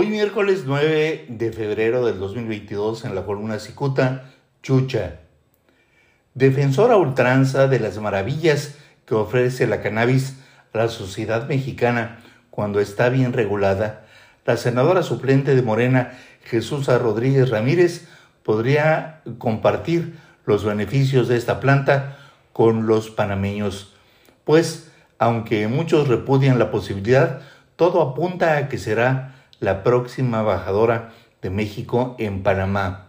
Hoy miércoles 9 de febrero del 2022 en la columna Cicuta, Chucha. Defensora ultranza de las maravillas que ofrece la cannabis a la sociedad mexicana cuando está bien regulada, la senadora suplente de Morena, Jesús Rodríguez Ramírez, podría compartir los beneficios de esta planta con los panameños, pues aunque muchos repudian la posibilidad, todo apunta a que será la próxima embajadora de México en Panamá.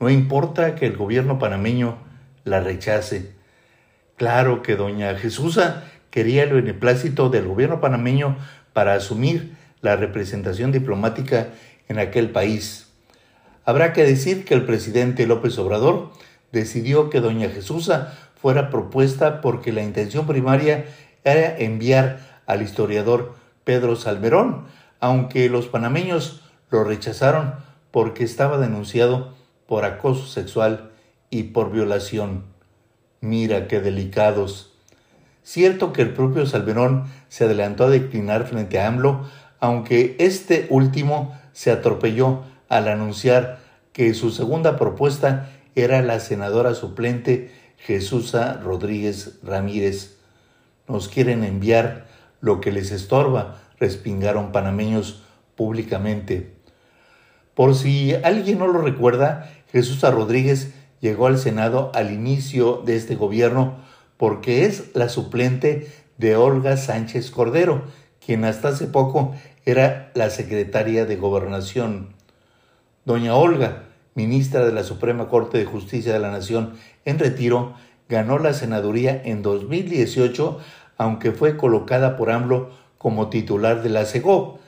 No importa que el gobierno panameño la rechace. Claro que doña Jesusa quería el beneplácito del gobierno panameño para asumir la representación diplomática en aquel país. Habrá que decir que el presidente López Obrador decidió que doña Jesusa fuera propuesta porque la intención primaria era enviar al historiador Pedro Salmerón aunque los panameños lo rechazaron porque estaba denunciado por acoso sexual y por violación. Mira qué delicados. Cierto que el propio Salverón se adelantó a declinar frente a AMLO, aunque este último se atropelló al anunciar que su segunda propuesta era la senadora suplente Jesusa Rodríguez Ramírez. Nos quieren enviar lo que les estorba, respingaron panameños públicamente. Por si alguien no lo recuerda, Jesús Rodríguez llegó al Senado al inicio de este gobierno porque es la suplente de Olga Sánchez Cordero, quien hasta hace poco era la secretaria de Gobernación. Doña Olga, ministra de la Suprema Corte de Justicia de la Nación en retiro, ganó la senaduría en 2018, aunque fue colocada por AMLO como titular de la CEGOP.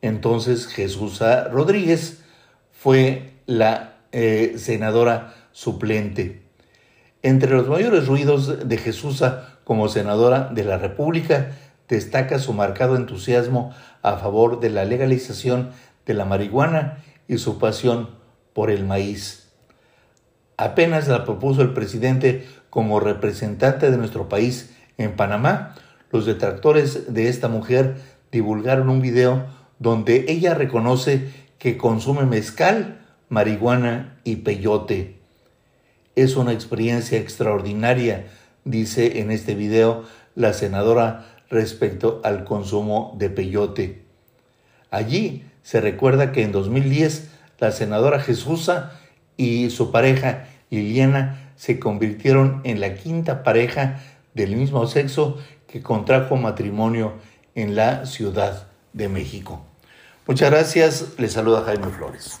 Entonces Jesús Rodríguez fue la eh, senadora suplente. Entre los mayores ruidos de Jesús como senadora de la República destaca su marcado entusiasmo a favor de la legalización de la marihuana y su pasión por el maíz. Apenas la propuso el presidente como representante de nuestro país en Panamá, los detractores de esta mujer divulgaron un video donde ella reconoce que consume mezcal, marihuana y peyote. Es una experiencia extraordinaria, dice en este video la senadora respecto al consumo de peyote. Allí se recuerda que en 2010 la senadora Jesusa y su pareja Liliana se convirtieron en la quinta pareja del mismo sexo que contrajo matrimonio en la Ciudad de México. Muchas gracias, les saluda Jaime Flores.